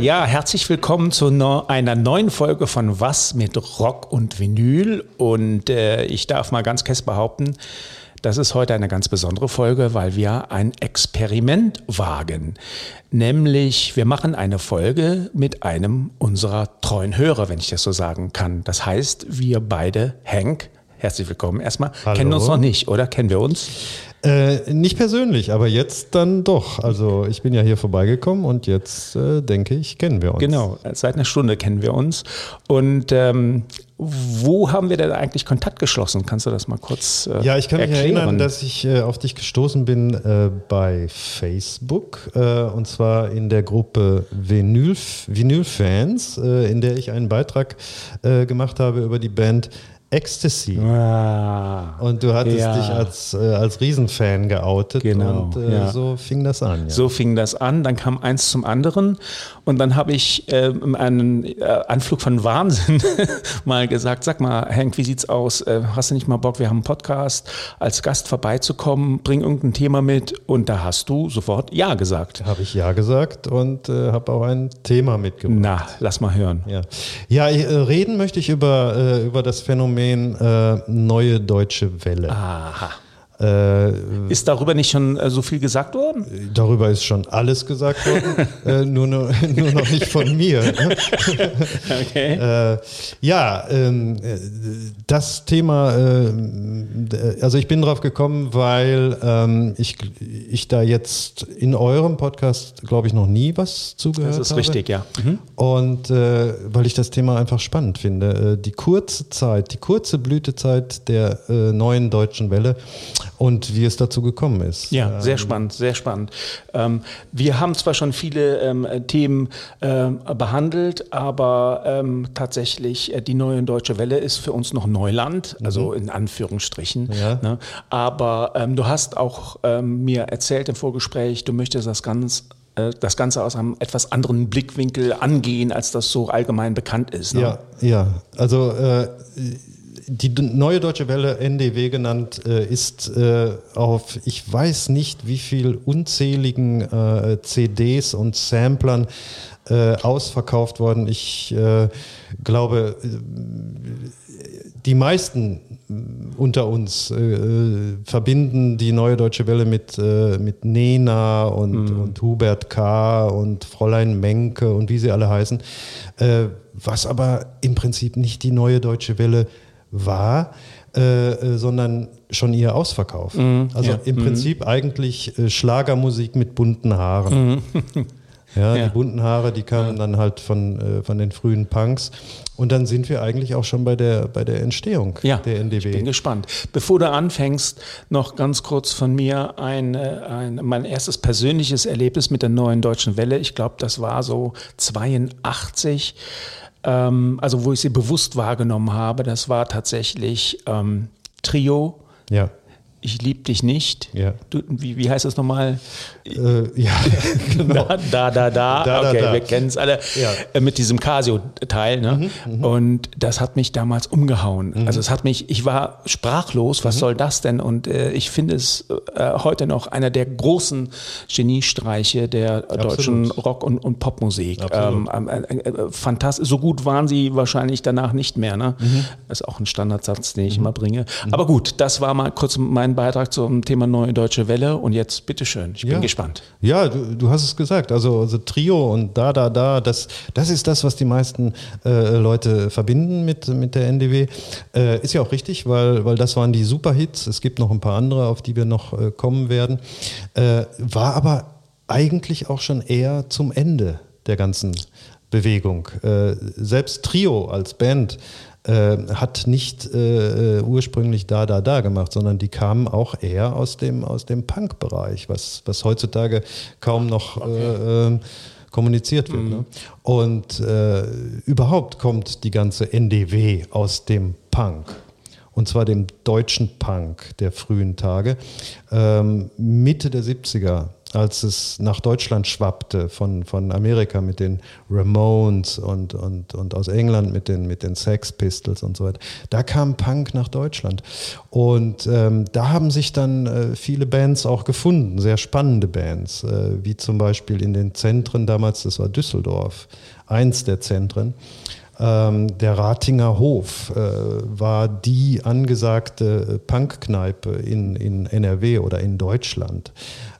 ja, herzlich willkommen zu einer neuen Folge von Was mit Rock und Vinyl. Und äh, ich darf mal ganz kess behaupten, das ist heute eine ganz besondere Folge, weil wir ein Experiment wagen. Nämlich, wir machen eine Folge mit einem unserer treuen Hörer, wenn ich das so sagen kann. Das heißt, wir beide, Hank, herzlich willkommen erstmal, Hallo. kennen uns noch nicht, oder? Kennen wir uns? Äh, nicht persönlich, aber jetzt dann doch. Also ich bin ja hier vorbeigekommen und jetzt äh, denke ich, kennen wir uns. Genau, seit einer Stunde kennen wir uns. Und ähm, wo haben wir denn eigentlich Kontakt geschlossen? Kannst du das mal kurz äh, Ja, ich kann mich erklären? erinnern, dass ich äh, auf dich gestoßen bin äh, bei Facebook äh, und zwar in der Gruppe Vinyl, Vinyl-Fans, äh, in der ich einen Beitrag gemacht habe über die Band Ecstasy. Ah, Und du hattest Ja. dich als, äh, als Riesenfan geoutet Genau, und äh, ja. so fing das an. Ja. so fing das an. Dann kam eins zum anderen. Und dann habe ich ähm, einen äh, Anflug von Wahnsinn mal gesagt: Sag mal, Hank, wie sieht's aus? Äh, hast du nicht mal Bock? Wir haben einen Podcast, als Gast vorbeizukommen, bring irgendein Thema mit. Und da hast du sofort Ja gesagt. Habe ich ja gesagt und äh, habe auch ein Thema mitgebracht. Na, lass mal hören. Ja, ja äh, reden möchte ich über, äh, über das Phänomen äh, neue deutsche Welle. Aha. Äh, Ist darüber nicht schon äh, so viel gesagt worden? darüber ist schon alles gesagt worden, äh, nur, nur, nur noch nicht von mir. ne? Okay. Äh, ja, ähm, äh, das Thema, äh, also ich bin drauf gekommen, weil ähm, ich, ich da jetzt in eurem Podcast, glaube ich, noch nie was zugehört habe. Das ist richtig, ja. Mhm. Und äh, weil ich das Thema einfach spannend finde. Die kurze Zeit, die kurze Blütezeit der neuen deutschen Welle und wie es dazu gekommen ist. Ja, sehr spannend, sehr spannend. Ähm, wir haben zwar schon viele ähm, Themen ähm, behandelt, aber ähm, tatsächlich äh, die neue deutsche Welle ist für uns noch Neuland, also in Anführungsstrichen. Ja. Ne? Aber ähm, du hast auch ähm, mir erzählt im Vorgespräch, du möchtest das ganz äh, das Ganze aus einem etwas anderen Blickwinkel angehen, als das so allgemein bekannt ist. Ne? Ja, ja. Also äh, die neue deutsche Welle, NDW genannt, äh, ist äh, auf ich weiß nicht wie viel unzähligen äh, CDs und Samplern ausverkauft worden. Ich glaube, die meisten unter uns verbinden die neue deutsche Welle mit, mit Nena und, und Hubert K. und Fräulein Menke und wie sie alle heißen, was aber im Prinzip nicht die neue deutsche Welle war, äh, äh, sondern schon ihr Ausverkauf. also ja. im Prinzip eigentlich äh, Schlagermusik mit bunten Haaren. Ja, Ja. die bunten Haare, die kamen dann halt von, äh, von den frühen Punks. Und dann sind wir eigentlich auch schon bei der, bei der Entstehung Ja, der NDW. ich bin gespannt. Bevor du anfängst, noch ganz kurz von mir ein, äh, ein, mein erstes persönliches Erlebnis mit der neuen deutschen Welle. Ich glaube, das war so 82, ähm, also wo ich sie bewusst wahrgenommen habe. Das war tatsächlich ähm, Trio. Ja. Ich lieb dich nicht. Ja. Du, wie, wie heißt das nochmal? Äh, ja, genau. Da, da, da, da. Okay, da. wir kennen es alle. Ja. Mhm, Äh, Mit diesem Casio-Teil. Ne? Und das hat mich damals umgehauen. Also es hat mich, ich war sprachlos, Mhm. was soll das denn? Und äh, ich finde es äh, heute noch einer der großen Geniestreiche der deutschen Rock- und, und Popmusik. Ähm, äh, äh, fantastisch. So gut waren sie wahrscheinlich danach nicht mehr. Ne? Mhm. Das ist auch ein Standardsatz, den ich immer bringe. Aber gut, das war mal kurz mein Beitrag zum Thema Neue Deutsche Welle. Und jetzt bitteschön, ich bin Ja. gespannt. Ja, du, du hast es gesagt. Also, also Trio und da, da, da, das, das ist das, was die meisten äh, Leute verbinden mit, mit der NDW. Äh, ist ja auch richtig, weil, weil das waren die Superhits. Es gibt noch ein paar andere, auf die wir noch äh, kommen werden. Äh, war aber eigentlich auch schon eher zum Ende der ganzen Bewegung. Äh, selbst Trio als Band äh, hat nicht äh, äh, ursprünglich da, da, da gemacht, sondern die kamen auch eher aus dem, aus dem Punk-Bereich, was, was heutzutage kaum noch äh, ähm, kommuniziert wird. Ne? Und äh, überhaupt kommt die ganze NDW aus dem Punk. Und zwar dem deutschen Punk der frühen Tage. Ähm, Mitte der 70er als es nach Deutschland schwappte von, von Amerika mit den Ramones und, und, und aus England mit den, mit den Sex Pistols und so weiter. Da kam Punk nach Deutschland. Und ähm, da haben sich dann äh, viele Bands auch gefunden, sehr spannende Bands, äh, wie zum Beispiel in den Zentren damals, das war Düsseldorf, eins der Zentren. Ähm, der Ratinger Hof äh, war die angesagte Punkkneipe in, in NRW oder in Deutschland,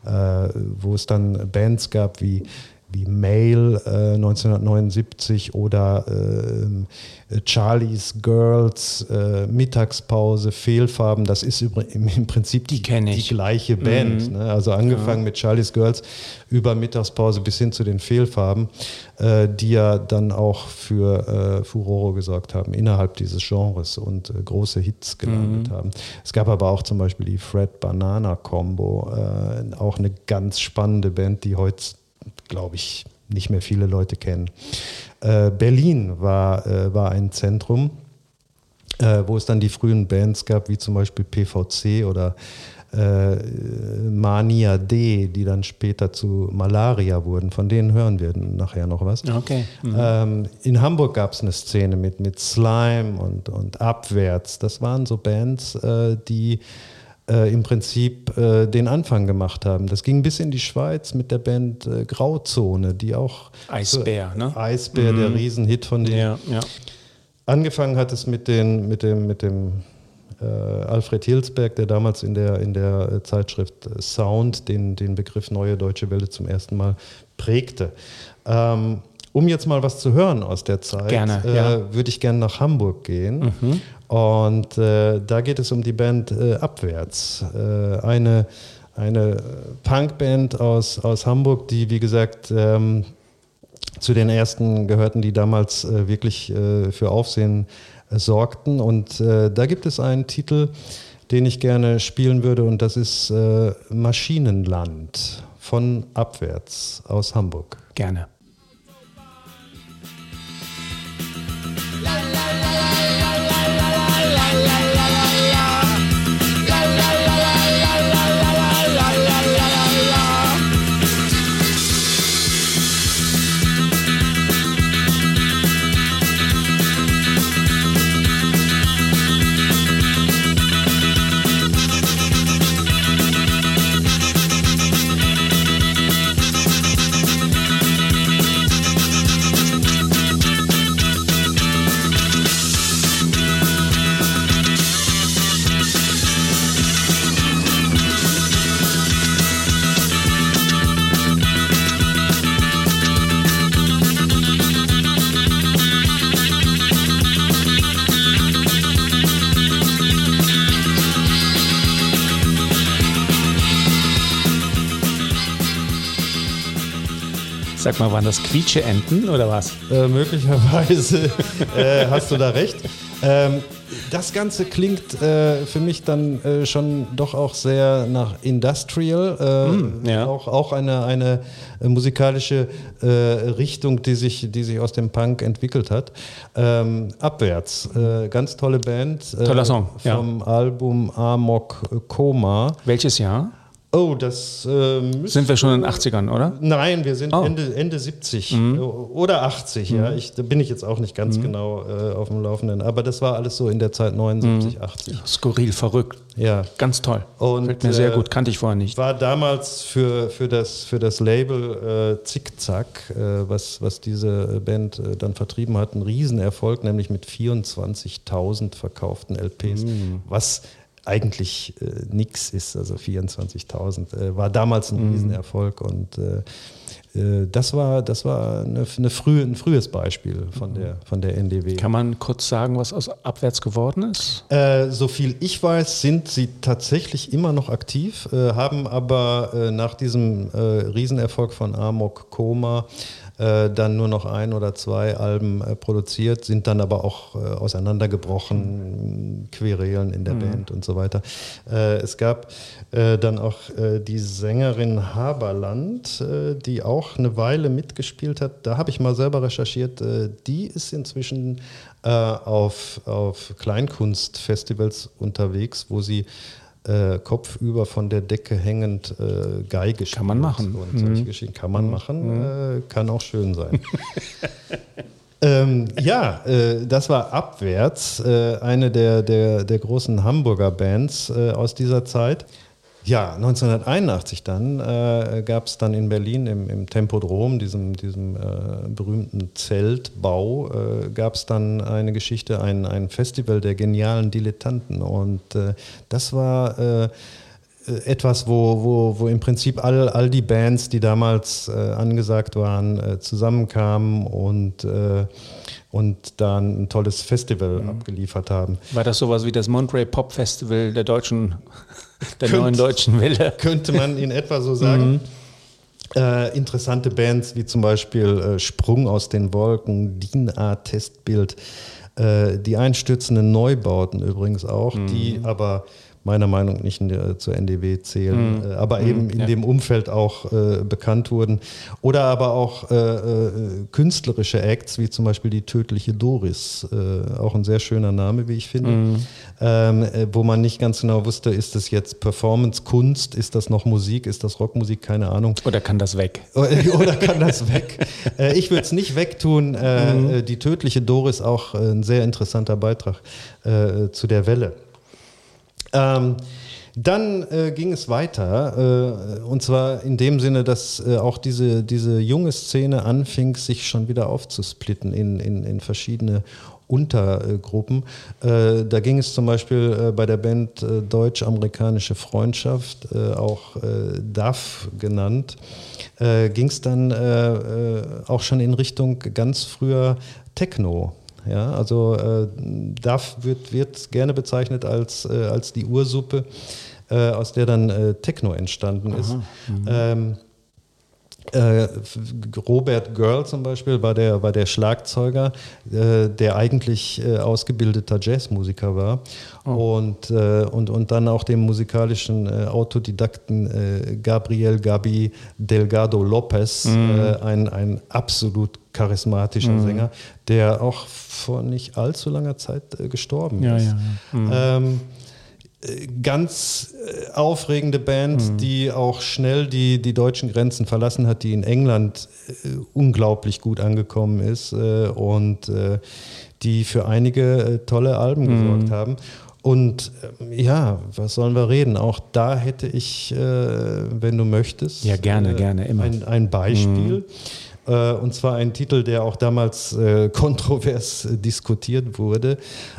wo es dann Bands gab wie wie Mail äh, 1979 oder äh, Charlie's Girls, äh, Mittagspause, Fehlfarben, das ist im, Prinzip die, die, gleiche Band. Mhm. Ne? Also angefangen ja. mit Charlie's Girls über Mittagspause bis hin zu den Fehlfarben, äh, die ja dann auch für äh, Furore gesorgt haben innerhalb dieses Genres und äh, große Hits gelandet mhm. haben. Es gab aber auch zum Beispiel die Fred Banana Combo, auch eine ganz spannende Band, die heute glaube ich, nicht mehr viele Leute kennen. Äh, Berlin war, äh, war ein Zentrum, äh, wo es dann die frühen Bands gab, wie zum Beispiel PVC oder äh, Mania D, die dann später zu Malaria wurden. Von denen hören wir nachher noch was. Okay. Mhm. Ähm, in Hamburg gab es eine Szene mit, mit Slime und, und Abwärts. Das waren so Bands, äh, die äh, im Prinzip äh, den Anfang gemacht haben. Das ging bis in die Schweiz mit der Band äh, Grauzone, die auch Eisbär, ne? Eisbär, mhm. der Riesenhit von denen. Ja, ja. Angefangen hat es mit, den, mit dem, mit dem äh, Alfred Hilsberg, der damals in der, in der Zeitschrift Sound den, den Begriff Neue Deutsche Welle zum ersten Mal prägte. Ähm, um jetzt mal was zu hören aus der Zeit, gerne, ja. würde ich gerne nach Hamburg gehen. Mhm. Und äh, da geht es um die Band äh, Abwärts. Äh, eine, eine Punkband aus, aus Hamburg, die, wie gesagt, ähm, zu den ersten gehörten, die damals äh, wirklich äh, für Aufsehen äh, sorgten. Und da gibt es einen Titel, den ich gerne spielen würde, und das ist Maschinenland von Abwärts aus Hamburg. Gerne. Sag mal, waren das Quietsche-Enten oder was? Äh, möglicherweise äh, hast du da recht. Ähm, das Ganze klingt äh, für mich dann äh, schon doch auch sehr nach Industrial, mm, ja. auch, auch eine, eine musikalische äh, Richtung, die sich, die sich aus dem Punk entwickelt hat. Ähm, abwärts, äh, ganz tolle Band. Toller Song. Vom ja. Album Amok Koma. Welches Jahr? Oh, das äh, Sind wir schon in den 80ern, oder? Nein, wir sind oh. Ende, Ende 70 mhm. oder 80, mhm. ja. Ich, da bin ich jetzt auch nicht ganz mhm. genau äh, auf dem Laufenden. Aber das war alles so in der Zeit 79, 80. Mhm. Skurril, verrückt. Ja. Ganz toll. Und, Fällt mir sehr äh, gut, kannte ich vorher nicht. War damals für, für, das, für das Label äh, Zickzack, äh, was, was diese Band äh, dann vertrieben hat, ein Riesenerfolg, nämlich mit 24.000 verkauften LPs. Mhm. Was eigentlich äh, nichts ist, also 24.000, äh, war damals ein mhm. Riesenerfolg und äh, äh, das war, das war eine, eine frühe, ein frühes Beispiel von der, von der NDW. Kann man kurz sagen, was aus abwärts geworden ist? Äh, so viel ich weiß, sind sie tatsächlich immer noch aktiv, äh, haben aber nach diesem Riesenerfolg von Amok Koma äh, dann nur noch ein oder zwei Alben äh, produziert, sind dann aber auch äh, auseinandergebrochen, Querelen in der mhm. Band und so weiter. Äh, es gab äh, dann auch die Sängerin Haberland, die auch eine Weile mitgespielt hat. Da habe ich mal selber recherchiert. die ist inzwischen auf, auf Kleinkunstfestivals unterwegs, wo sie äh, kopfüber von der Decke hängend äh, Geige Kann man machen. Und solche Mhm. Geschichten kann man machen, äh, kann auch schön sein. ähm, ja, äh, das war Abwärts, äh, eine der, der, der großen Hamburger Bands äh, aus dieser Zeit. Ja, 1981 dann äh, gab es dann in Berlin im, im Tempodrom, diesem, diesem äh, berühmten Zeltbau, äh, gab es dann eine Geschichte, ein, ein Festival der genialen Dilettanten. Und äh, das war äh, etwas, wo, wo, wo im Prinzip all, all die Bands, die damals äh, angesagt waren, äh, zusammenkamen und, äh, und dann ein tolles Festival abgeliefert haben. War das sowas wie das Monterey Pop Festival der deutschen, der Könnt- neuen deutschen Welle? Könnte man in etwa so sagen. Äh, interessante Bands wie zum Beispiel äh, Sprung aus den Wolken, DIN-A-Testbild, äh, die einstürzenden Neubauten übrigens auch, die aber meiner Meinung nach nicht in der, zur NDW zählen, äh, aber eben in ja. dem Umfeld auch äh, bekannt wurden. Oder aber auch äh, äh, künstlerische Acts, wie zum Beispiel die tödliche Doris, äh, auch ein sehr schöner Name, wie ich finde, ähm, äh, wo man nicht ganz genau wusste, ist das jetzt Performance, Kunst, ist das noch Musik, ist das Rockmusik, keine Ahnung. Oder kann das weg? Oder kann das weg? Äh, ich würde es nicht wegtun. Äh, äh, Die tödliche Doris auch äh, ein sehr interessanter Beitrag äh, zu der Welle. Ähm, dann äh, ging es weiter, äh, und zwar in dem Sinne, dass äh, auch diese, diese junge Szene anfing, sich schon wieder aufzusplitten in, in, in verschiedene Untergruppen. Äh, da ging es zum Beispiel äh, bei der Band äh, Deutsch-Amerikanische Freundschaft, auch DAF genannt, ging es dann auch schon in Richtung ganz früher Techno. Ja, also äh, DAF wird, wird gerne bezeichnet als, äh, als die Ursuppe, äh, aus der dann äh, Techno entstanden ist. Ähm, äh, Robert Girl zum Beispiel war der, war der Schlagzeuger, äh, der eigentlich äh, ausgebildeter Jazzmusiker war und, äh, und, und dann auch dem musikalischen äh, Autodidakten äh, Gabriel Gabi Delgado Lopez, äh, ein, ein absolut charismatischer Sänger, der auch vor nicht allzu langer Zeit gestorben Ja, ist. ja, ja. Ähm, äh, ganz äh, aufregende Band, Mhm. die auch schnell die, die deutschen Grenzen verlassen hat, die in England äh, unglaublich gut angekommen ist äh, und die für einige tolle Alben Mhm. gesorgt haben. Und ähm, ja, was sollen wir reden? Auch da hätte ich, wenn du möchtest, Ja, gerne, gerne, immer. Ein, ein Beispiel. Äh, und zwar ein Titel, der auch damals äh, kontrovers äh, diskutiert wurde,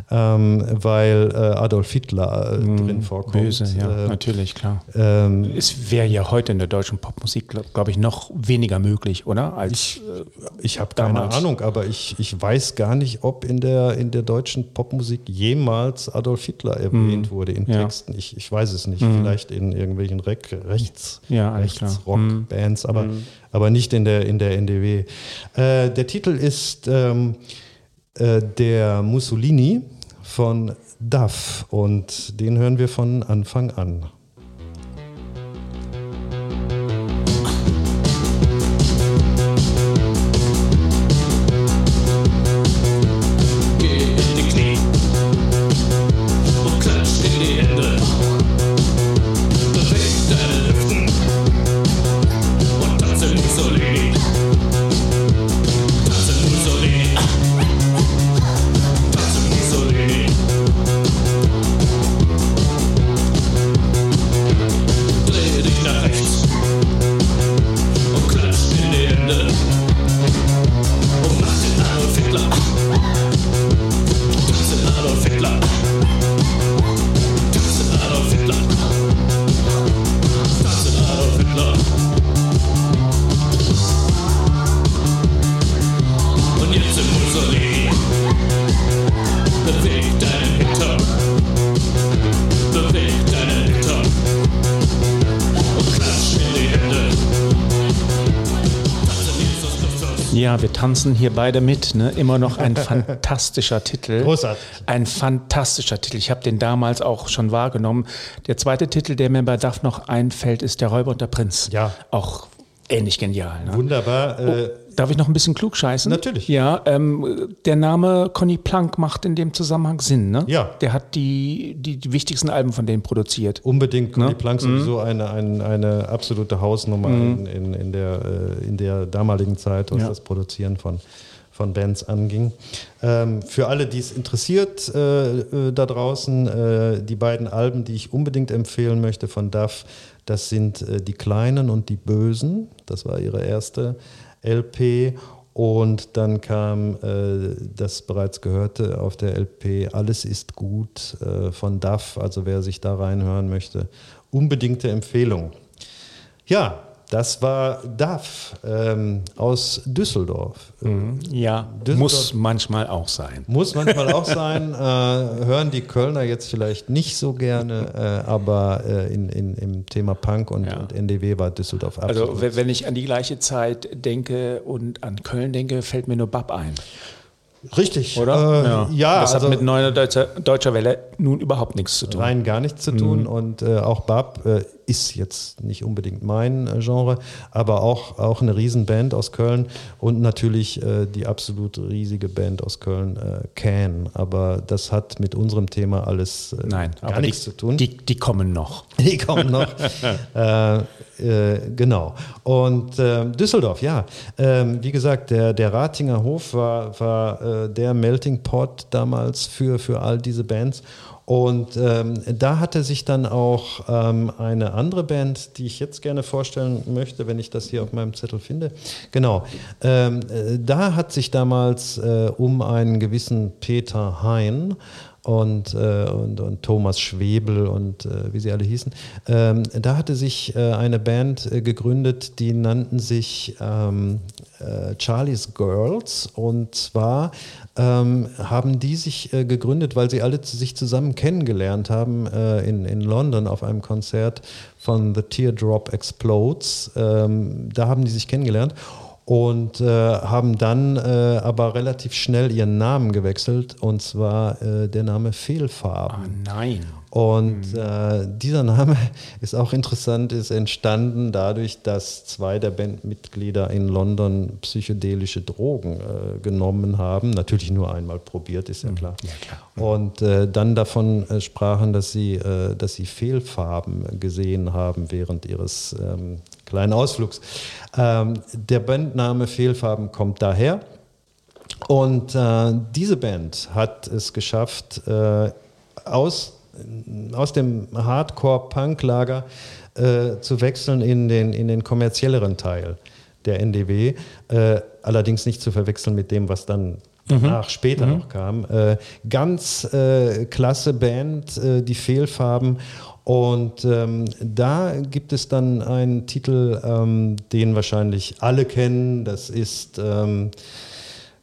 ähm, weil äh, Adolf Hitler äh, drin vorkommt. Mhm. Böse, ja, Äh, natürlich, klar. ähm, Es wäre ja heute in der deutschen Popmusik, glaube glaub ich, noch weniger möglich, oder? Als, äh, ich habe keine. Ahnung, aber ich, ich weiß gar nicht, ob in der, in der deutschen Popmusik jemals Adolf Hitler erwähnt wurde in Mhm. Ja. Mhm. Texten. Ich, ich weiß es nicht. Vielleicht in irgendwelchen Re Rechts, Ja, alles klar. Mhm. Aber, nicht in der, in der NDW. Äh, der Titel ist ähm, äh, der Mussolini von Duff und den hören wir von Anfang an. Tanzen hier beide mit. Ne? Immer noch ein fantastischer Titel. Großartig. Ein fantastischer Titel. Ich habe den damals auch schon wahrgenommen. Der zweite Titel, der mir bei DAF noch einfällt, ist Der Räuber und der Prinz. Ja. Auch ähnlich genial. Ne? Wunderbar. Äh, Darf ich noch ein bisschen klug scheißen? Natürlich. Ja, ähm, der Name Conny Plank macht in dem Zusammenhang Sinn, ne? Ja. Der hat die, die, die wichtigsten Alben von denen produziert. Unbedingt Conny Ne? Plank sowieso eine, eine, eine absolute Hausnummer in, in, in, der, äh, in der damaligen Zeit, was Ja. das Produzieren von, von Bands anging. Ähm, für alle, die es interessiert äh, äh, da draußen, äh, die beiden Alben, die ich unbedingt empfehlen möchte von Duff, das sind äh, Die Kleinen und die Bösen. Das war ihre erste LP. Und dann kam äh, das bereits gehörte auf der LP Alles ist gut äh, von Duff. Also wer sich da reinhören möchte, unbedingte Empfehlung. Ja, das war Duff ähm, aus Düsseldorf. Ja, Düsseldorf- muss manchmal auch sein. Muss manchmal auch sein, äh, hören die Kölner jetzt vielleicht nicht so gerne, äh, aber äh, in, in, im Thema Punk und, Ja. und NDW war Düsseldorf Also absolut. wenn wenn ich an die gleiche Zeit denke und an Köln denke, fällt mir nur Bab ein, Richtig, oder? Äh, ja, das also hat mit neuer deutscher, deutscher Welle nun überhaupt nichts zu tun. rein gar nichts zu tun und äh, auch Bab äh, ist jetzt nicht unbedingt mein äh, Genre, aber auch, auch eine Riesenband aus Köln und natürlich äh, die absolut riesige Band aus Köln, äh, Can, aber das hat mit unserem Thema alles äh, Nein, gar aber nichts die, zu tun. Die, die kommen noch. Die kommen noch. äh, äh, genau. Und ähm, Düsseldorf, ja. Ähm, wie gesagt, der, der Ratinger Hof war, war der Melting Pot damals für, für all diese Bands. Und ähm, da hatte sich dann auch ähm, eine andere Band, die ich jetzt gerne vorstellen möchte, wenn ich das hier auf meinem Zettel finde. Genau. Ähm, äh, da hat sich damals äh, um einen gewissen Peter Hein und, äh, und, und Thomas Schwebel und äh, wie sie alle hießen. Ähm, da hatte sich äh, eine Band gegründet, die nannten sich ähm, äh, Charlie's Girls und zwar ähm, haben die sich äh, gegründet, weil sie alle sich zusammen kennengelernt haben äh, in, in London auf einem Konzert von The Teardrop Explodes. Ähm, da haben die sich kennengelernt und äh, haben dann äh, aber relativ schnell ihren Namen gewechselt und zwar äh, der Name Fehlfarben. Nein. Und äh, dieser Name ist auch interessant, ist entstanden dadurch, dass zwei der Bandmitglieder in London psychedelische Drogen äh, genommen haben. Natürlich nur einmal probiert, ist ja klar. Und äh, dann davon äh, sprachen, dass sie, äh, dass sie Fehlfarben gesehen haben während ihres ähm, kleinen Ausflugs. Ähm, der Bandname Fehlfarben kommt daher. Und äh, diese Band hat es geschafft, aus, aus dem Hardcore-Punk-Lager äh, zu wechseln in den, in den kommerzielleren Teil der NDW. Äh, allerdings nicht zu verwechseln mit dem, was dann nach später noch kam. Äh, ganz äh, klasse Band, äh, die Fehlfarben. Und ähm, da gibt es dann einen Titel, ähm, den wahrscheinlich alle kennen. Das ist, ähm,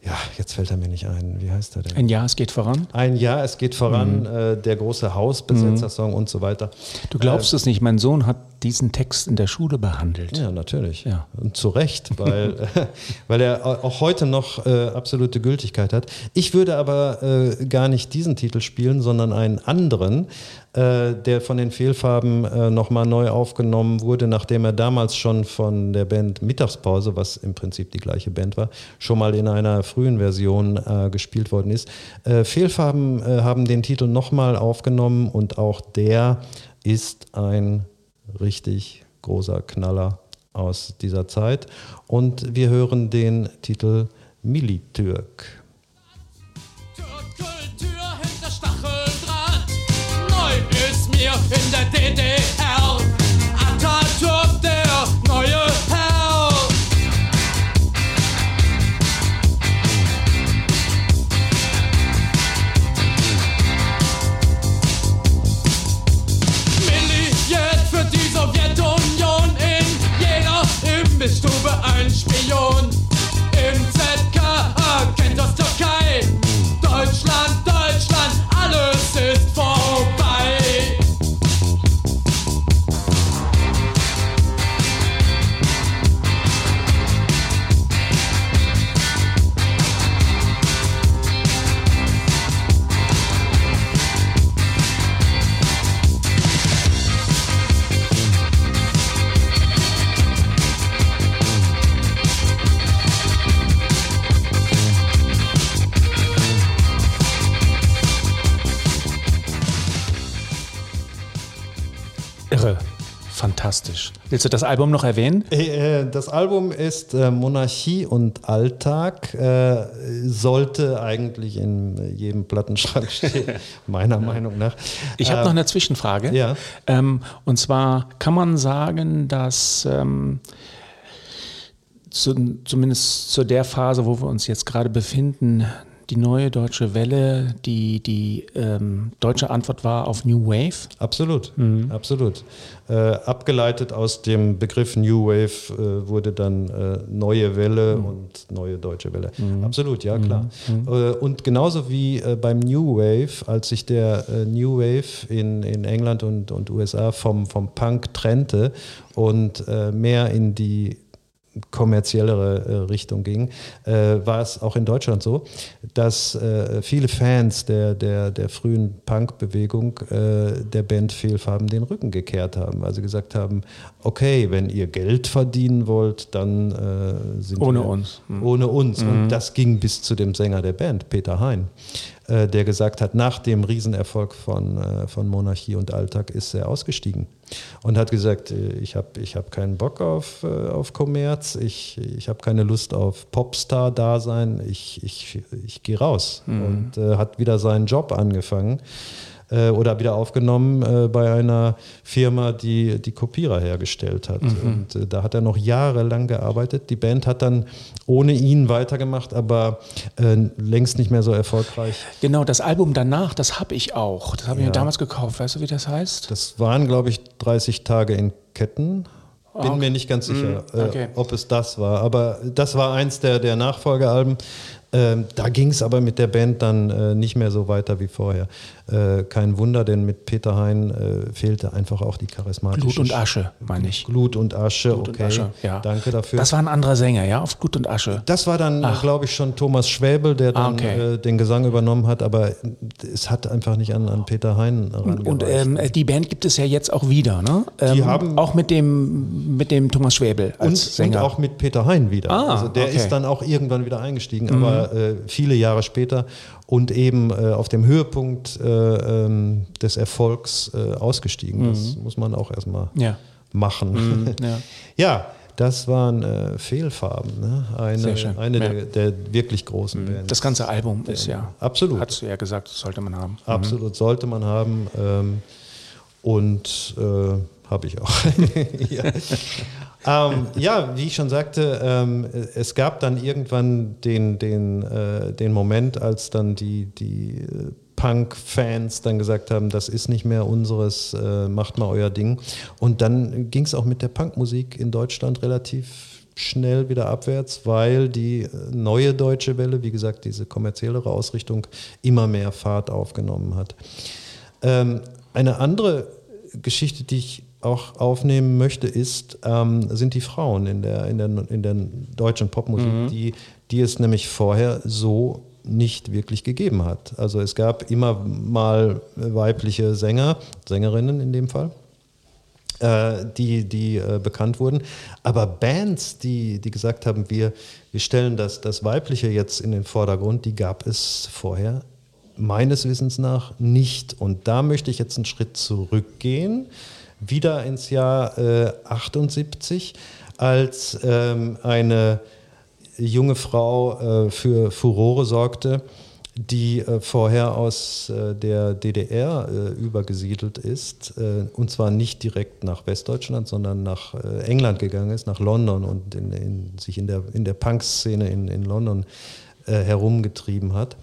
ja, jetzt fällt er mir nicht ein. Wie heißt er denn? Ein Jahr, es geht voran. Ein Jahr, es geht voran, äh, der große Hausbesetzer-Song und so weiter. Du glaubst es nicht, mein Sohn hat diesen Text in der Schule behandelt. Ja, natürlich. Ja. Und zu Recht, weil, weil er auch heute noch äh, absolute Gültigkeit hat. Ich würde aber äh, gar nicht diesen Titel spielen, sondern einen anderen, äh, der von den Fehlfarben äh, nochmal neu aufgenommen wurde, nachdem er damals schon von der Band Mittagspause, was im Prinzip die gleiche Band war, schon mal in einer frühen Version äh, gespielt worden ist. Äh, Fehlfarben äh, haben den Titel nochmal aufgenommen und auch der ist ein richtig großer Knaller aus dieser Zeit. Und wir hören den Titel Militürk. Neu ist mir in der DDR. Willst du das Album noch erwähnen? Äh, äh, Das Album ist äh, Monarchie und Alltag. Sollte eigentlich in jedem Plattenschrank stehen, meiner Meinung nach. Ich habe noch eine Zwischenfrage. ja. Ähm, und zwar kann man sagen, dass ähm, zu, zumindest zu der Phase, wo wir uns jetzt gerade befinden, die neue deutsche Welle, die, die ähm, deutsche Antwort war auf New Wave. Absolut, absolut. Äh, abgeleitet aus dem Begriff New Wave äh, wurde dann äh, neue Welle und neue deutsche Welle. Absolut, ja klar. Äh, und genauso wie äh, beim New Wave, als sich der äh, New Wave in, in England und, und USA vom, vom Punk trennte und mehr in die kommerziellere äh, Richtung ging, äh, war es auch in Deutschland so, dass äh, viele Fans der, der, der frühen Punk-Bewegung der Band Fehlfarben den Rücken gekehrt haben. Also gesagt haben, okay, wenn ihr Geld verdienen wollt, dann sind Ohne wir, uns. Mhm. Ohne uns. Und das ging bis zu dem Sänger der Band, Peter Hein, der gesagt hat, nach dem Riesenerfolg von, von Monarchie und Alltag ist er ausgestiegen und hat gesagt, äh, ich habe ich hab keinen Bock auf, äh, auf Kommerz, ich, ich habe keine Lust auf Popstar-Dasein, ich, ich, ich gehe raus. Und äh, hat wieder seinen Job angefangen äh, oder wieder aufgenommen äh, bei einer Firma, die die Kopierer hergestellt hat. Und äh, da hat er noch jahrelang gearbeitet. Die Band hat dann ohne ihn weitergemacht, aber äh, längst nicht mehr so erfolgreich. Genau, das Album danach, das habe ich auch. Das habe ich Ja. mir damals gekauft. Weißt du, wie das heißt? Das waren, glaube ich, 30 Tage in Ketten. Bin okay. mir nicht ganz sicher, Mm, okay. äh, ob es das war. Aber das war eins der, der Nachfolgealben. Ähm, da ging es aber mit der Band dann äh, nicht mehr so weiter wie vorher. Äh, kein Wunder, denn mit Peter Hein äh, fehlte einfach auch die charismatische Glut und Asche, meine ich. Glut und Asche, Glut und okay. Asche, ja. Danke dafür. Das war ein anderer Sänger, ja, auf Glut und Asche. Das war dann, glaube ich, schon Thomas Schwäbel, der dann Ah, okay. äh, den Gesang übernommen hat, aber es hat einfach nicht an, an Peter Hein Und rangereicht. ähm, die Band gibt es ja jetzt auch wieder, ne? Ähm, haben- auch mit dem, mit dem Thomas Schwäbel als und, und Sänger. auch mit Peter Hein wieder. Ah, also der okay. Mhm. ist dann auch irgendwann wieder eingestiegen, aber äh, viele Jahre später und eben äh, auf dem Höhepunkt äh, ähm, des Erfolgs äh, ausgestiegen. Das muss man auch erstmal Mhm. ja. machen. ja. ja, das waren äh, Fehlfarben. Ne? Eine, eine Ja. Mhm. der, der wirklich großen Bands. Das ganze Album ist ja. Absolut. Hast du ja gesagt, das sollte man haben. Absolut, sollte man haben. Ähm, und äh, habe ich auch. ja. Ähm, ja, wie ich schon sagte, ähm, es gab dann irgendwann den, den, äh, den Moment, als dann die, die äh, Punk-Fans dann gesagt haben, das ist nicht mehr unseres, äh, macht mal euer Ding. Und dann ging es auch mit der Punkmusik in Deutschland relativ schnell wieder abwärts, weil die äh, neue deutsche Welle, wie gesagt, diese kommerziellere Ausrichtung immer mehr Fahrt aufgenommen hat. Ähm, eine andere Geschichte, die ich auch aufnehmen möchte, ist, ähm, sind die Frauen in der, in der, in der deutschen Popmusik, die, die es nämlich vorher so nicht wirklich gegeben hat. Also es gab immer mal weibliche Sänger, Sängerinnen in dem Fall, äh, die, die äh, bekannt wurden. Aber Bands, die, die gesagt haben, wir, wir stellen das, das Weibliche jetzt in den Vordergrund, die gab es vorher meines Wissens nach nicht. Und da möchte ich jetzt einen Schritt zurückgehen, wieder ins Jahr äh, 78, als ähm, eine junge Frau äh, für Furore sorgte, die äh, vorher aus äh, der DDR äh, übergesiedelt ist, äh, und zwar nicht direkt nach Westdeutschland, sondern nach England gegangen ist, nach London und in, in, sich in der, in der Punk-Szene in, in London herumgetrieben hat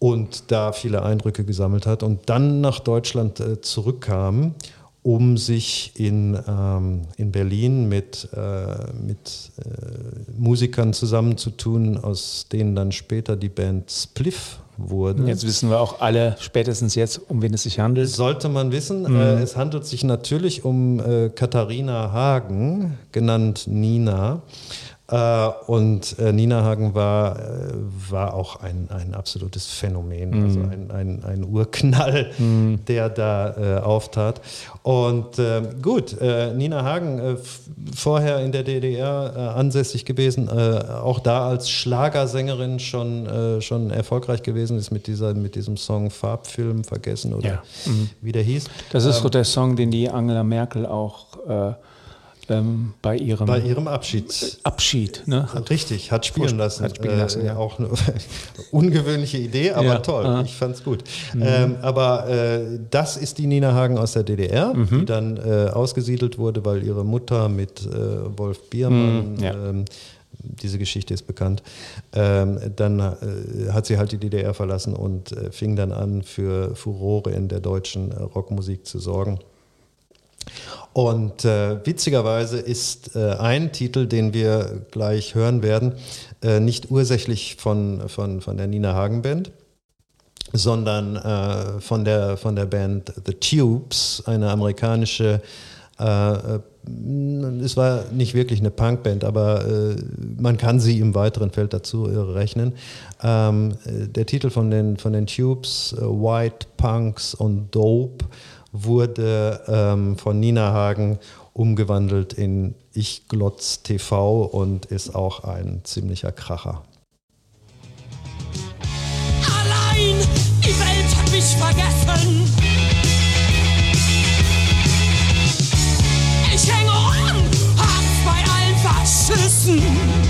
und da viele Eindrücke gesammelt hat und dann nach Deutschland zurückkam, um sich in, ähm, in Berlin mit, äh, mit äh, Musikern zusammenzutun, aus denen dann später die Band Spliff wurde. Jetzt wissen wir auch alle spätestens jetzt, um wen es sich handelt. Sollte man wissen, Mhm. äh, es handelt sich natürlich um äh, Katharina Hagen, genannt Nina. Äh, und äh, Nina Hagen war, äh, war auch ein, ein absolutes Phänomen, Mhm. also ein, ein, ein Urknall, der da äh, auftat. Und äh, gut, äh, Nina Hagen, vorher in der DDR ansässig gewesen, auch da als Schlagersängerin schon, schon erfolgreich gewesen ist mit, dieser, mit diesem Song Farbfilm vergessen oder Ja. Mhm. wie der hieß. Das ist so der Song, den die Angela Merkel auch ähm, bei ihrem Bei ihrem Abschied Abschied, ne? Richtig, hat spielen lassen. hat spielen lassen, äh, ja. Auch eine ungewöhnliche Idee, aber Ja, toll. aha. Ich fand's gut. Ähm, aber äh, das ist die Nina Hagen aus der DDR, Mhm. die dann äh, ausgesiedelt wurde, weil ihre Mutter mit äh, Wolf Biermann, Mhm, ja. ähm, diese Geschichte ist bekannt, ähm, dann äh, hat sie halt die DDR verlassen und äh, fing dann an, für Furore in der deutschen äh, Rockmusik zu sorgen. Und äh, witzigerweise ist äh, ein Titel, den wir gleich hören werden, äh, nicht ursächlich von, von, von der Nina Hagen Band, sondern äh, von, der, von der Band The Tubes, eine amerikanische, äh, äh, es war nicht wirklich eine Punkband, aber äh, man kann sie im weiteren Feld dazu rechnen. Ähm, äh, der Titel von den, von den Tubes, äh, White Punks und Dope, wurde ähm, von Nina Hagen umgewandelt in Ich Glotz TV und ist auch ein ziemlicher Kracher. Allein, die Welt hat mich vergessen. Ich hänge an, Hass bei allen Faschisten.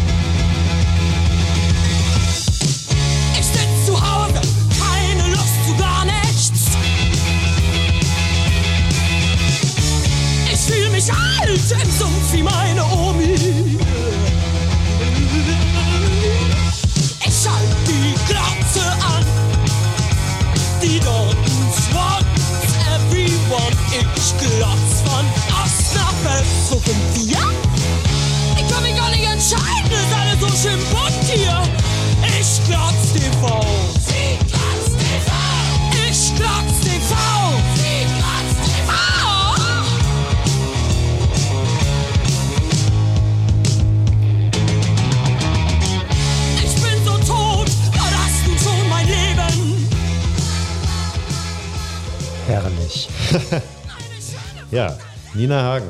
Ja, Nina Hagen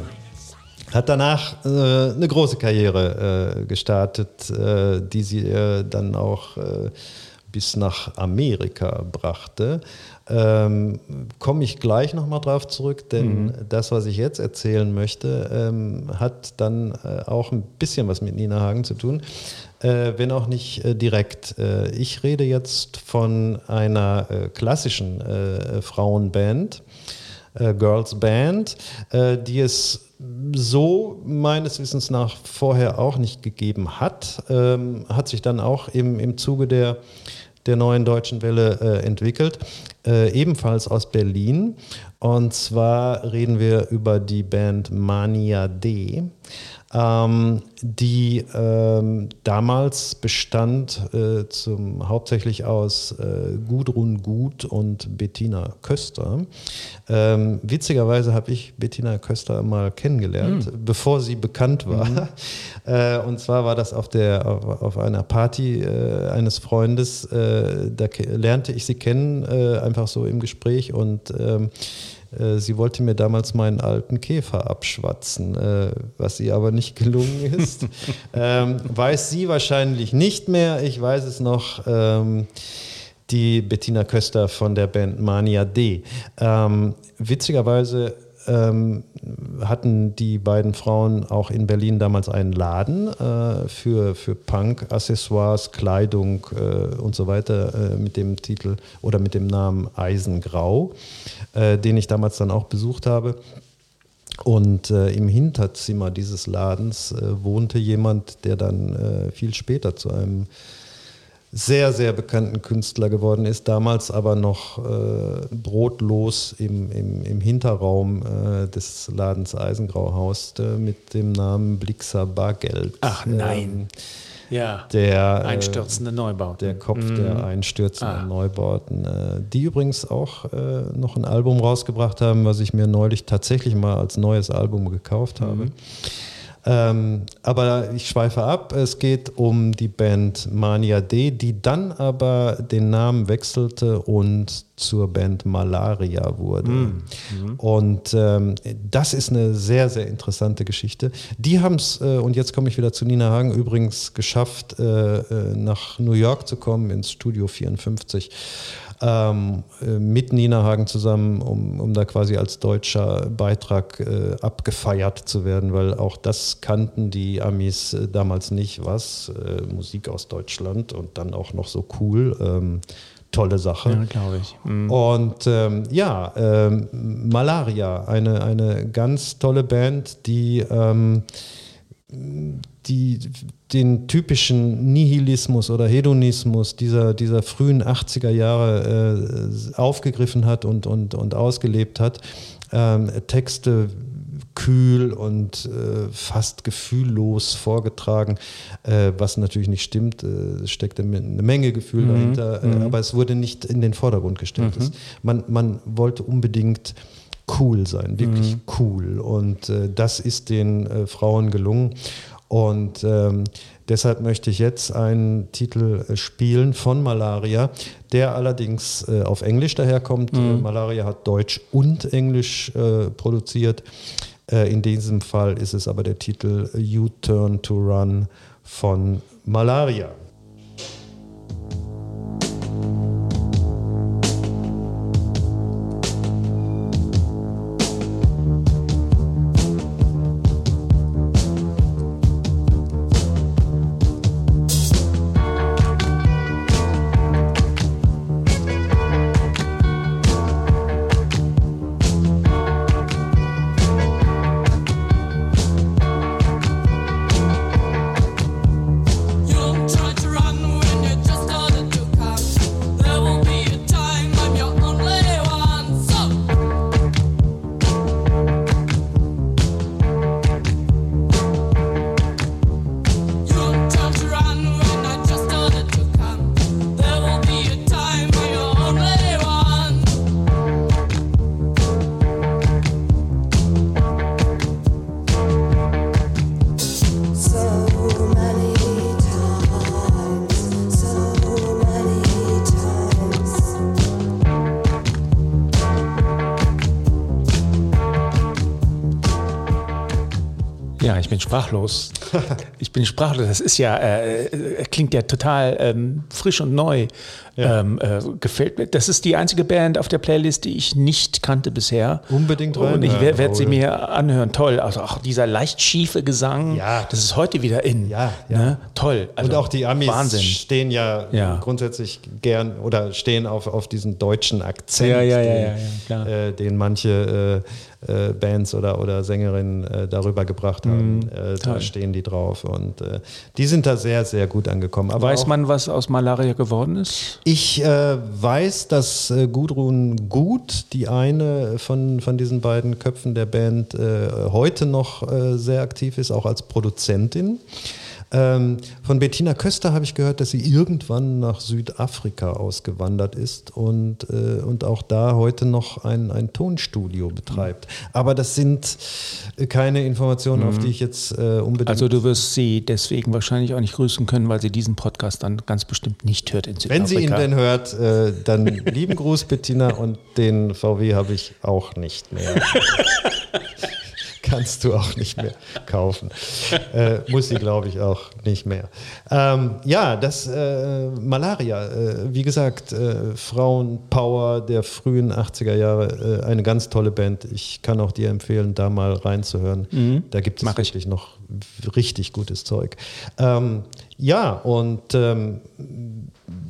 hat danach äh, eine große Karriere äh, gestartet, äh, die sie äh, dann auch äh, bis nach Amerika brachte. Ähm, Komme ich gleich nochmal drauf zurück, denn das, was ich jetzt erzählen möchte, ähm, hat dann äh, auch ein bisschen was mit Nina Hagen zu tun, wenn auch nicht direkt. Ich rede jetzt von einer klassischen Frauenband äh, Girls Band, äh, die es so meines Wissens nach vorher auch nicht gegeben hat, ähm, hat sich dann auch im, im Zuge der, der neuen deutschen Welle äh, entwickelt, äh, ebenfalls aus Berlin. Und zwar reden wir über die Band Mania D. Ähm, die ähm, damals bestand äh, zum, hauptsächlich aus äh, Gudrun Gut und Bettina Köster. Ähm, witzigerweise habe ich Bettina Köster mal kennengelernt, bevor sie bekannt war. Äh, und zwar war das auf, der, auf, auf einer Party äh, eines Freundes. Äh, da lernte ich sie kennen, einfach so im Gespräch und ähm, äh, Sie wollte mir damals meinen alten Käfer abschwatzen, äh, was ihr aber nicht gelungen ist. ähm, weiß sie wahrscheinlich nicht mehr. Ich weiß es noch. Ähm, die Bettina Köster von der Band Mania D. Ähm, witzigerweise ähm, hatten die beiden Frauen auch in Berlin damals einen Laden äh, für, für Punk, Accessoires, Kleidung äh, und so weiter äh, mit dem Titel oder mit dem Namen Eisengrau, äh, den ich damals dann auch besucht habe. Und äh, im Hinterzimmer dieses Ladens äh, wohnte jemand, der dann äh, viel später zu einem sehr, sehr bekannten Künstler geworden ist, damals aber noch äh, brotlos im, im, im Hinterraum äh, des Ladens Eisengrau hauste mit dem Namen Blixer Bargeld. Ach nein. Ja. der, äh, Einstürzende Neubauten. der Kopf Mhm. der einstürzenden Ah. Neubauten, äh, die übrigens auch äh, noch ein Album rausgebracht haben, was ich mir neulich tatsächlich mal als neues Album gekauft habe. Ähm, aber ich schweife ab. Es geht um die Band Mania D, die dann aber den Namen wechselte und zur Band Malaria wurde. Und ähm, das ist eine sehr, sehr interessante Geschichte. Die haben es, äh, und jetzt komme ich wieder zu Nina Hagen, übrigens geschafft, äh, äh, nach New York zu kommen, ins Studio 54 ähm, äh, mit Nina Hagen zusammen, um, um da quasi als deutscher Beitrag äh, abgefeiert zu werden, weil auch das kannten die Amis äh, damals nicht, was äh, Musik aus Deutschland und dann auch noch so cool. Ähm, tolle Sache. Ja, glaube ich. Mhm. Und ähm, ja, ähm, Malaria, eine, eine ganz tolle Band, die, ähm, die den typischen Nihilismus oder Hedonismus dieser, dieser frühen 80er Jahre äh, aufgegriffen hat und, und, und ausgelebt hat. Ähm, Texte kühl und äh, fast gefühllos vorgetragen, äh, was natürlich nicht stimmt. Äh, Es steckte eine Menge Gefühl dahinter, äh, aber es wurde nicht in den Vordergrund gestellt. Es, man, man wollte unbedingt cool sein, wirklich cool. Und äh, das ist den äh, Frauen gelungen. Und ähm, deshalb möchte ich jetzt einen Titel äh, spielen von Malaria, der allerdings äh, auf Englisch daherkommt. Äh, Malaria hat Deutsch und Englisch äh, produziert. Äh, in diesem Fall ist es aber der Titel You Turn to Run von Malaria. Ja, ich bin sprachlos. Ich bin sprachlos. Das ist ja, äh, äh, klingt ja total ähm, frisch und neu. Ähm, äh, gefällt mir. Das ist die einzige Band auf der Playlist, die ich nicht kannte bisher. Unbedingt Und ich werde sie Raoul. mir anhören. Toll. Also auch dieser leicht schiefe Gesang. Ja. Das ist heute wieder in. Ja, ja. Ne? Toll. Also und auch die Amis Wahnsinn. stehen ja, Ja. grundsätzlich gern oder stehen auf, auf diesen deutschen Akzent, Ja, ja, ja, den, ja, ja. Äh, den manche äh, äh, Bands oder, oder Sängerinnen darüber gebracht haben. da Mhm. toll. stehen die drauf und äh, die sind da sehr, sehr gut angekommen. Aber Weiß auch, man, was aus Malaria geworden ist? ich äh, weiß, dass äh, Gudrun Gut, die eine von, von diesen beiden Köpfen der Band, äh, heute noch äh, sehr aktiv ist, auch als Produzentin. Ähm, von Bettina Köster habe ich gehört, dass sie irgendwann nach Südafrika ausgewandert ist und, äh, und auch da heute noch ein, ein Tonstudio betreibt. Aber das sind äh, keine Informationen, auf die ich jetzt äh, unbedingt. Also du wirst sie deswegen wahrscheinlich auch nicht grüßen können, weil sie diesen Podcast dann ganz bestimmt nicht hört in Südafrika. Wenn sie ihn denn hört, äh, dann lieben Gruß, Bettina, und den VW habe ich auch nicht mehr. Kannst du auch nicht mehr kaufen. Äh, muss sie, glaube ich, auch nicht mehr. Ähm, ja, das äh, Malaria, äh, wie gesagt, äh, Frauenpower der frühen 80er Jahre, äh, eine ganz tolle Band. Ich kann auch dir empfehlen, da mal reinzuhören. Da gibt es Mach ich. wirklich noch richtig gutes Zeug. Ähm, ja, und ähm,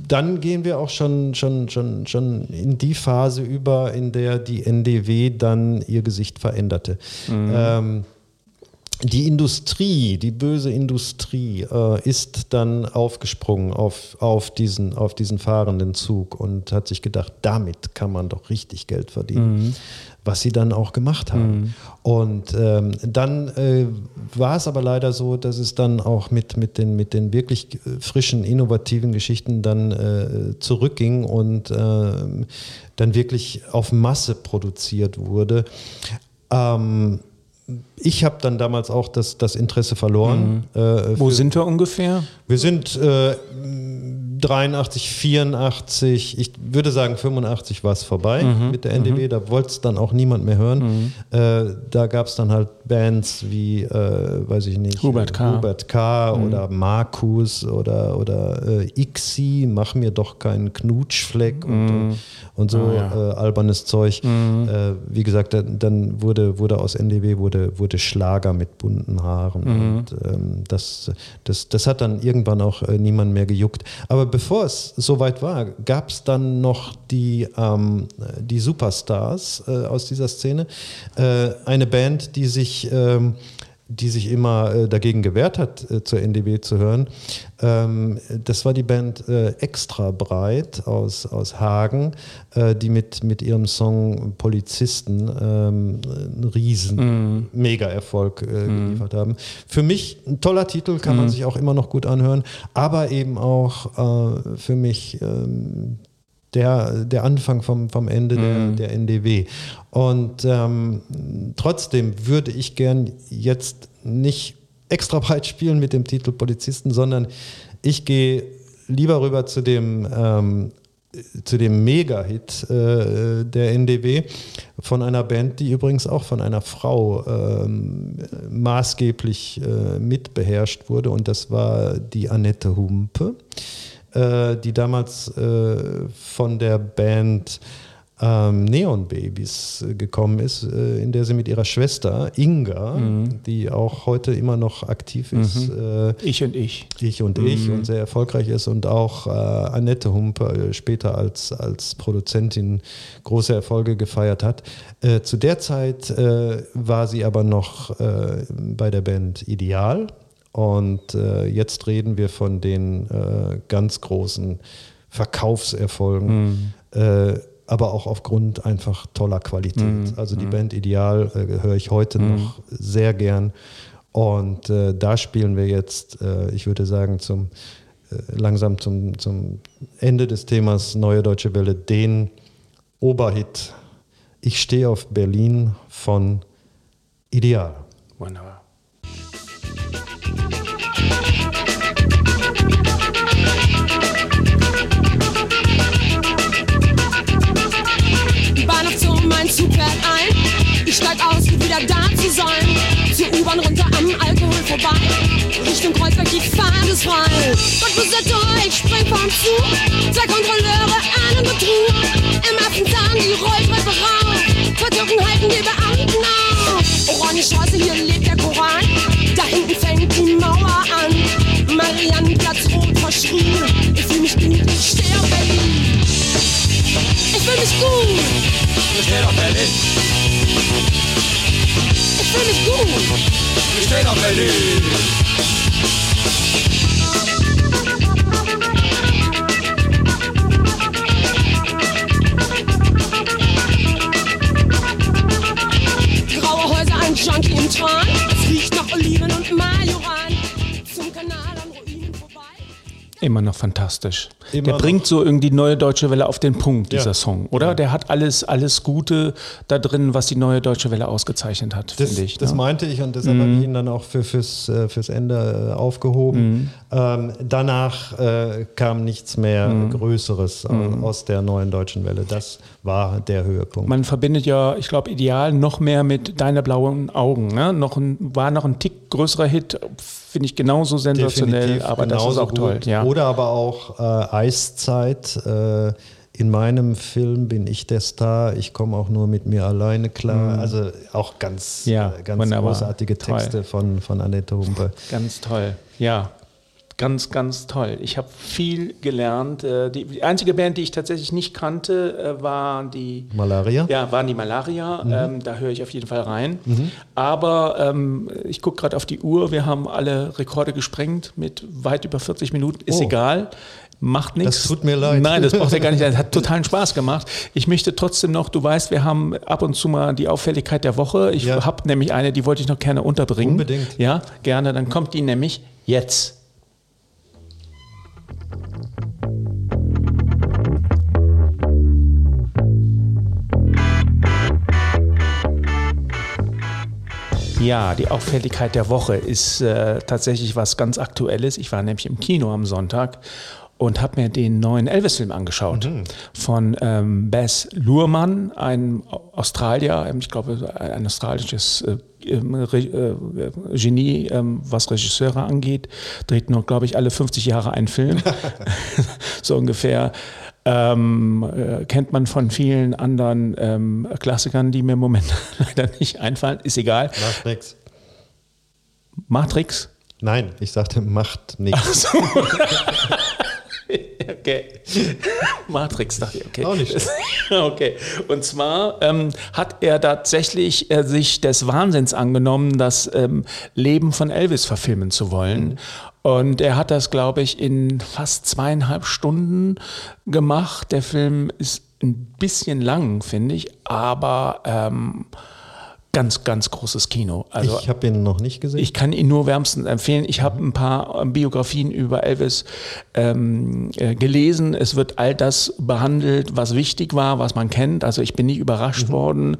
dann gehen wir auch schon, schon, schon, schon in die Phase über, in der die NDW dann ihr Gesicht veränderte. Ähm, die Industrie, die böse Industrie, äh, ist dann aufgesprungen auf, auf, diesen, auf diesen fahrenden Zug und hat sich gedacht, damit kann man doch richtig Geld verdienen. Was sie dann auch gemacht haben. Und ähm, dann äh, war es aber leider so, dass es dann auch mit, mit, den, mit den wirklich frischen, innovativen Geschichten dann äh, zurückging und ähm, dann wirklich auf Masse produziert wurde. Ähm, ich habe dann damals auch das, das Interesse verloren. Äh, Wo sind wir ungefähr? wir sind äh, 83, 84, ich würde sagen 85 war es vorbei Mhm. mit der NDW, da wollte es dann auch niemand mehr hören. Äh, da gab es dann halt Bands wie, äh, weiß ich nicht, Hubert K. Mhm. Hubert K. oder Markus oder, oder äh, Ixi, mach mir doch keinen Knutschfleck und, und so Ah, ja. Mhm. äh, albernes Zeug. Äh, wie gesagt, dann, dann wurde, wurde aus NDW wurde, wurde Schlager mit bunten Haaren Mhm. und ähm, das, das, das hat dann irgendwann auch äh, niemand mehr gejuckt. Aber bevor es soweit war, gab es dann noch die, ähm, die Superstars äh, aus dieser Szene. Äh, eine Band, die sich, ähm, die sich immer äh, dagegen gewehrt hat, äh, zur NDW zu hören. Ähm, das war die Band äh, Extra Breit aus, aus Hagen, äh, die mit, mit ihrem Song Polizisten ähm, einen riesen Mega-Erfolg äh, geliefert haben. Für mich ein toller Titel, kann man sich auch immer noch gut anhören, aber eben auch äh, für mich ähm, der, der Anfang vom, vom Ende der, der NDW. Und ähm, trotzdem würde ich gern jetzt nicht extra breit spielen mit dem Titel Polizisten, sondern ich gehe lieber rüber zu dem, ähm, zu dem Mega-Hit äh, der NDW von einer Band, die übrigens auch von einer Frau ähm, maßgeblich äh, mitbeherrscht wurde. Und das war die Annette Humpe äh, die damals äh, von der Band ähm, Neon Babies äh, gekommen ist, äh, in der sie mit ihrer Schwester Inga, die auch heute immer noch aktiv ist, äh, Ich und ich. ich und ich und sehr erfolgreich ist und auch äh, Annette Humpe äh, später als, als Produzentin große Erfolge gefeiert hat. Äh, zu der Zeit äh, war sie aber noch bei der Band Ideal und äh, jetzt reden wir von den äh, ganz großen Verkaufserfolgen. Äh, aber auch aufgrund einfach toller Qualität. Also die Band Ideal äh, höre ich heute noch sehr gern. Und äh, da spielen wir jetzt, äh, ich würde sagen, zum, langsam zum, zum Ende des Themas Neue Deutsche Welle den Oberhit Ich stehe auf Berlin von Ideal. Wunderbar. Ich steig aus, wieder da zu sein. Zur U-Bahn runter am Alkohol vorbei. Richtung Kreuzberg, die Fahrt ist frei. Gott besetze ich spring vom Zug. Zwei Kontrolleure, einen Betrug. Im Affenzahn die Rolltreppe rauf. Vertürken halten die Beamten auf. Orangenstraße, hier lebt der Koran. Da hinten fängt die Mauer an. Mariannenplatz rot verschrien. Ich fühl mich gut, ich steh auf Berlin. Ich fühl mich gut. Wir stehen auf Berlin, Ich fühl mich gut. wir stehen auf Berlin. Graue Häuser, ein Junkie im Tran. Es riecht nach Oliven und Majoran. Immer noch fantastisch. Immer der noch. bringt so irgendwie neue deutsche Welle auf den Punkt, dieser Ja. Song, oder? Der hat alles, alles Gute da drin, was die neue deutsche Welle ausgezeichnet hat, finde ich. das ne? meinte ich und deshalb habe ich ihn dann auch für, fürs, äh, fürs Ende äh, aufgehoben. Ähm, danach äh, kam nichts mehr Größeres au- aus der neuen deutschen Welle. Das war der Höhepunkt. Man verbindet ja, ich glaube, Ideal noch mehr mit Deine blauen Augen. Ne? Noch ein, war noch ein Tick größerer Hit, finde ich genauso sensationell, Definitiv aber das ist auch toll. Ja. Oder aber auch äh, Eiszeit. Äh, in meinem Film bin ich der Star, ich komme auch nur mit mir alleine klar. Also auch ganz, Mhm. Ja, äh, ganz wunderbar. großartige Toll. Texte von, von Annette Humpe. Ganz toll, ja. Ganz, ganz toll. Ich habe viel gelernt. Äh, Die, einzige Band, die ich tatsächlich nicht kannte, äh, war die Malaria? Ja, waren die Malaria. Ähm, da höre ich auf jeden Fall rein. Aber ähm, ich gucke gerade auf die Uhr. Wir haben alle Rekorde gesprengt mit weit über 40 Minuten. Ist Oh. egal. Macht nichts. Das tut mir leid. Nein, das braucht ja gar nicht. Das hat totalen Spaß gemacht. Ich möchte trotzdem noch, du weißt, wir haben ab und zu mal die Auffälligkeit der Woche. Ich Ja. habe nämlich eine, die wollte ich noch gerne unterbringen. Unbedingt. Ja, gerne. Dann kommt die nämlich jetzt. Ja, die Auffälligkeit der Woche ist äh, tatsächlich was ganz Aktuelles. Ich war nämlich im Kino am Sonntag und habe mir den neuen Elvis-Film angeschaut von ähm, Bess Luhrmann, ein Australier, ähm, ich glaube ein australisches äh, ähm, äh, Genie, ähm, was Regisseure angeht, dreht nur, glaube ich, alle 50 Jahre einen Film, so ungefähr. Ähm, äh, kennt man von vielen anderen ähm, Klassikern, die mir im Moment leider nicht einfallen. Ist egal. Macht nix. Matrix. Nein, ich sagte, macht nichts. Okay. Matrix, dachte ich, okay. Auch nicht okay. Und zwar ähm, hat er tatsächlich äh, sich des Wahnsinns angenommen, das ähm, Leben von Elvis verfilmen zu wollen. Und er hat das, glaube ich, in fast zweieinhalb Stunden gemacht. Der Film ist ein bisschen lang, finde ich, aber ähm, ganz, ganz großes Kino. Also ich habe ihn noch nicht gesehen. ich kann ihn nur wärmstens empfehlen. Ich habe ein paar ähm, Biografien über Elvis ähm, äh, gelesen. Es wird all das behandelt, was wichtig war, was man kennt. Also ich bin nicht überrascht worden.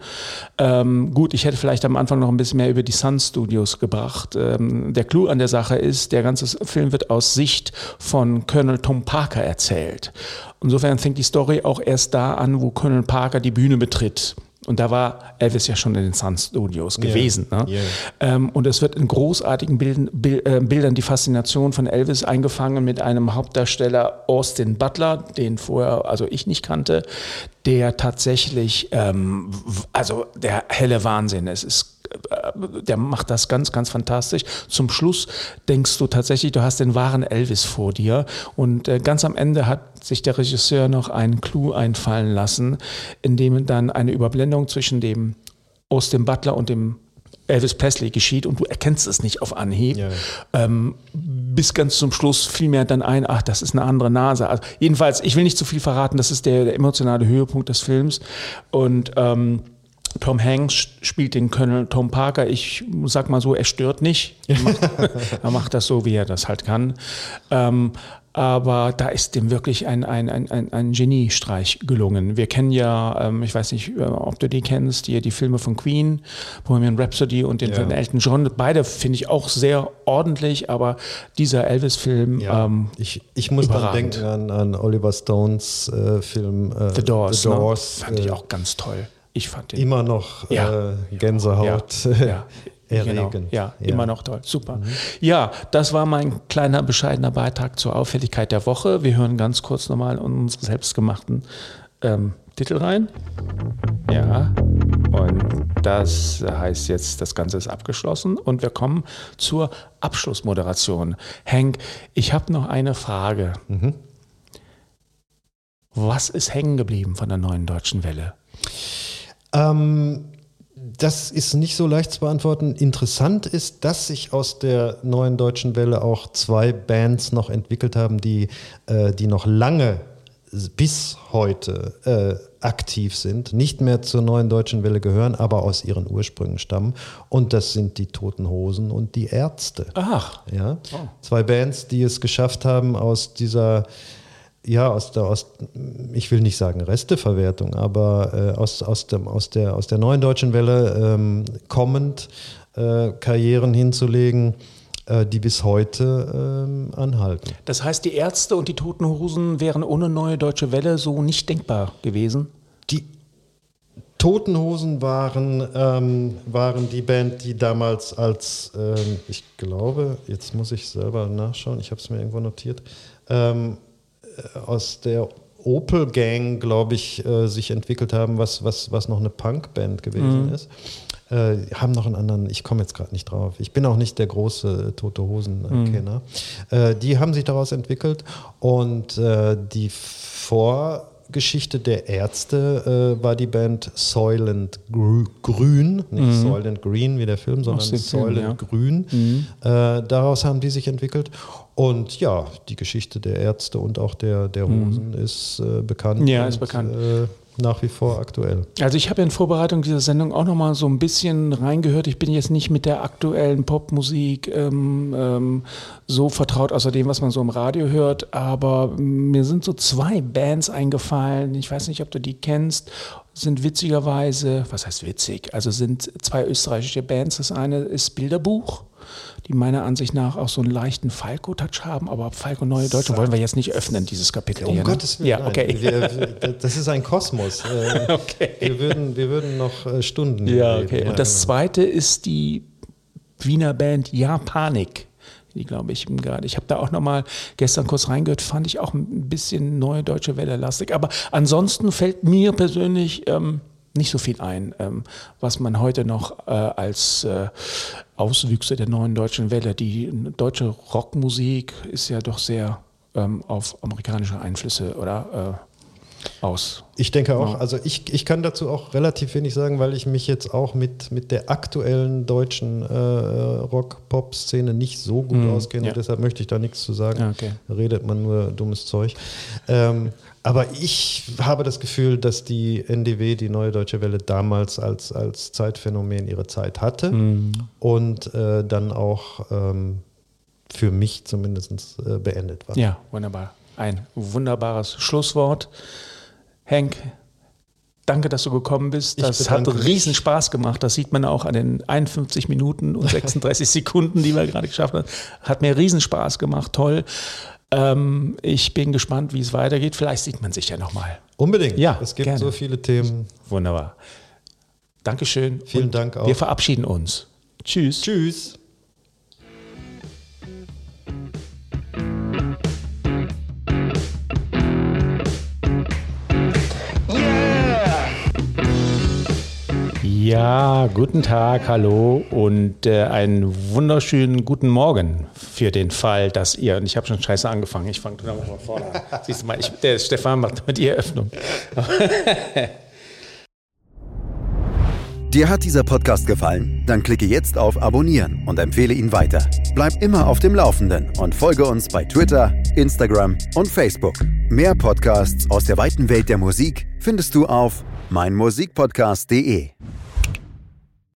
Ähm, gut, ich hätte vielleicht am Anfang noch ein bisschen mehr über die Sun Studios gebracht. Ähm, der Clou an der Sache ist, der ganze Film wird aus Sicht von Colonel Tom Parker erzählt. Insofern fängt die Story auch erst da an, wo Colonel Parker die Bühne betritt. Und da war Elvis ja schon in den Sun Studios gewesen. Ne? yeah. Ähm, und es wird in großartigen Bilden, Bil äh, Bildern die Faszination von Elvis eingefangen mit einem Hauptdarsteller Austin Butler, den vorher, also ich nicht kannte, der tatsächlich, ähm, also der helle Wahnsinn ist. Es ist der macht das ganz, ganz fantastisch. Zum Schluss denkst du tatsächlich, du hast den wahren Elvis vor dir. Und äh, ganz am Ende hat sich der Regisseur noch einen Clou einfallen lassen, in dem dann eine Überblendung zwischen dem Austin Butler und dem Elvis Presley geschieht und du erkennst es nicht auf Anhieb. Ja. Ähm, bis ganz zum Schluss fiel mir dann ein, ach, das ist eine andere Nase. Also jedenfalls, ich will nicht zu viel verraten, das ist der, der emotionale Höhepunkt des Films. Und ähm, Tom Hanks spielt den Colonel Tom Parker. Ich sag mal so, er stört nicht. Er macht, er macht das so, wie er das halt kann. Ähm, aber da ist dem wirklich ein, ein, ein, ein, ein Geniestreich gelungen. Wir kennen ja, ähm, ich weiß nicht, äh, ob du die kennst, die, die Filme von Queen, Bohemian Rhapsody und den Ja. von Elton John. Beide finde ich auch sehr ordentlich, aber dieser Elvis-Film, Ja, ähm, ich, ich muss dann überragend. denken an, an Oliver Stones äh, Film äh, The Doors, The Doors ne? fand ich äh, auch ganz toll. Ich fand den immer noch Ja. äh, Gänsehaut Ja, ja. Genau. erregend. Ja, immer noch toll. Super. Ja, das war mein kleiner, bescheidener Beitrag zur Auffälligkeit der Woche. Wir hören ganz kurz nochmal unsere selbstgemachten ähm, Titel rein. Ja, und das heißt jetzt, das Ganze ist abgeschlossen und wir kommen zur Abschlussmoderation. Henk, ich habe noch eine Frage. Was ist hängen geblieben von der neuen deutschen Welle? Ähm, das ist nicht so leicht zu beantworten. Interessant ist, dass sich aus der neuen deutschen Welle auch zwei Bands noch entwickelt haben, die, äh, die noch lange bis heute äh, aktiv sind, nicht mehr zur neuen deutschen Welle gehören, aber aus ihren Ursprüngen stammen. Und das sind die Toten Hosen und die Ärzte. Ach, Ja, zwei Bands, die es geschafft haben, aus dieser, ja, aus der, aus, ich will nicht sagen Resteverwertung, aber äh, aus, aus, dem, aus, der, aus der neuen deutschen Welle ähm, kommend äh, Karrieren hinzulegen, äh, die bis heute ähm, anhalten. Das heißt, die Ärzte und die Toten Hosen wären ohne neue deutsche Welle so nicht denkbar gewesen. Die Toten Hosen waren, ähm, waren die Band, die damals als, ähm, ich glaube, jetzt muss ich selber nachschauen, ich habe es mir irgendwo notiert, ähm, äh, aus der Opel Gang, glaube ich, äh, sich entwickelt haben, was, was, was noch eine Punkband gewesen ist. Äh, haben noch einen anderen, ich komme jetzt gerade nicht drauf. Ich bin auch nicht der große äh, Tote Hosen-Kenner. Äh, die haben sich daraus entwickelt und äh, die Vorgeschichte der Ärzte äh, war die Band Soylent Grü Grün, nicht Soylent Green wie der Film, sondern Soylent ja. Grün. Äh, daraus haben die sich entwickelt. Und ja, die Geschichte der Ärzte und auch der, der Hosen ist äh, bekannt. Ja, und, ist bekannt. Nach wie vor aktuell. Also ich habe in Vorbereitung dieser Sendung auch noch mal so ein bisschen reingehört. Ich bin jetzt nicht mit der aktuellen Popmusik ähm, ähm, so vertraut, außer dem, was man so im Radio hört. Aber mir sind so zwei Bands eingefallen. Ich weiß nicht, ob du die kennst. sind witzigerweise, was heißt witzig, also sind zwei österreichische Bands. Das eine ist Bilderbuch, die meiner Ansicht nach auch so einen leichten Falco-Touch haben, aber Falco Neue Deutsche wollen wir jetzt nicht öffnen, dieses Kapitel Um hier. Gottes ne? Willen. Ja, okay. Wir, das ist ein Kosmos. Äh, Okay. Wir, würden, wir würden noch äh, Stunden Ja, okay. Ja, Und das genau. zweite ist die Wiener Band Ja Panik. Die glaube ich gerade. Ich habe da auch noch mal gestern kurz reingehört, fand ich auch ein bisschen neue deutsche Welle lastig. Aber ansonsten fällt mir persönlich ähm, nicht so viel ein, ähm, was man heute noch äh, als äh, Auswüchse der neuen deutschen Welle. Die deutsche Rockmusik ist ja doch sehr ähm, auf amerikanische Einflüsse oder äh, aus. Ich denke auch, also ich, ich kann dazu auch relativ wenig sagen, weil ich mich jetzt auch mit, mit der aktuellen deutschen äh, Rock-Pop-Szene nicht so gut auskenne. ja. Deshalb möchte ich da nichts zu sagen. Okay. Redet man nur dummes Zeug. Ähm, aber ich habe das Gefühl, dass die NDW, die Neue Deutsche Welle, damals als, als Zeitphänomen ihre Zeit hatte und äh, dann auch ähm, für mich zumindest äh, beendet war. Ja, wunderbar. Ein wunderbares Schlusswort. Hank, danke, dass du gekommen bist. Das hat riesen Spaß gemacht. Das sieht man auch an den 51 Minuten und 36 Sekunden, die wir gerade geschafft haben. Hat mir riesen Spaß gemacht. Toll. Ähm, ich bin gespannt, wie es weitergeht. Vielleicht sieht man sich ja nochmal. Unbedingt. Ja, es gibt gerne. so viele Themen. Wunderbar. Dankeschön. Vielen Dank auch. Wir verabschieden uns. Tschüss. Tschüss. Ja, guten Tag, hallo und äh, einen wunderschönen guten Morgen für den Fall, dass ihr, und ich habe schon scheiße angefangen, ich fange nochmal von vorne an. Siehst du mal, ich, der Stefan macht immer die Eröffnung. Dir hat dieser Podcast gefallen? Dann klicke jetzt auf Abonnieren und empfehle ihn weiter. Bleib immer auf dem Laufenden und folge uns bei Twitter, Instagram und Facebook. Mehr Podcasts aus der weiten Welt der Musik findest du auf meinmusikpodcast.de.